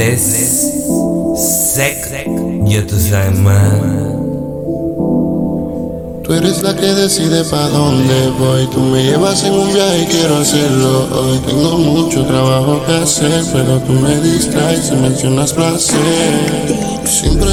Bless, Sec. Tú eres la que decide pa' dónde voy. Tú me llevas en un viaje y quiero hacerlo hoy. Tengo mucho trabajo que hacer, pero tú me distraes y mencionas placer. Siempre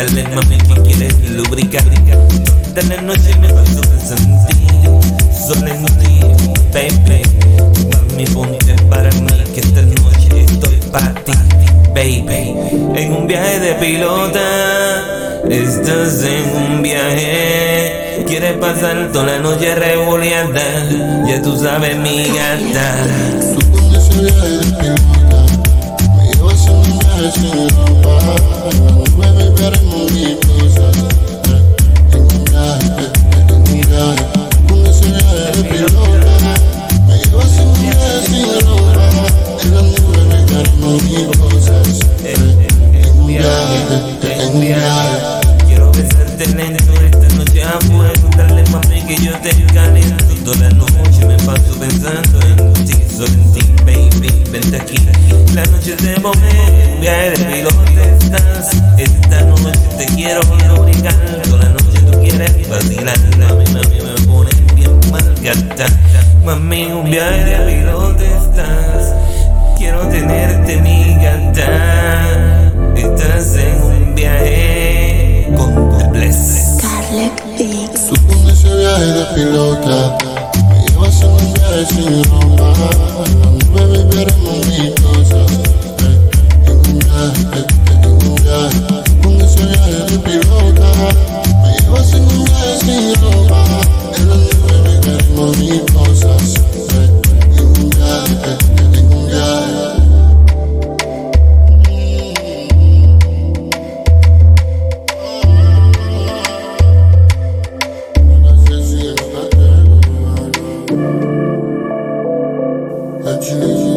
viaje, dale mami que. Quieres lubricar. Dale noche me paso pensando en solo en ti, baby. Mami ponte para mí que esta noche estoy para ti, baby. En un viaje de pilota, estás en un viaje. Quieres pasar toda la noche revoleada, ya tú sabes mi gata. Me llevas en un viaje sin ropa. Nube me Toda la noche me paso pensando en ti, solo en ti, baby, vente aquí. La noche de momento, viaje de pilotes, Esta noche te quiero lubricar, toda la noche tú quieres vacilar. Mami, mami, me pone bien mal gata. Mami, un viaje de pilotes, estás. Quiero tenerte, mi gata. Estás en un viaje con Supongo ese viaje de pilota so yes, you know, baby, better move me. you.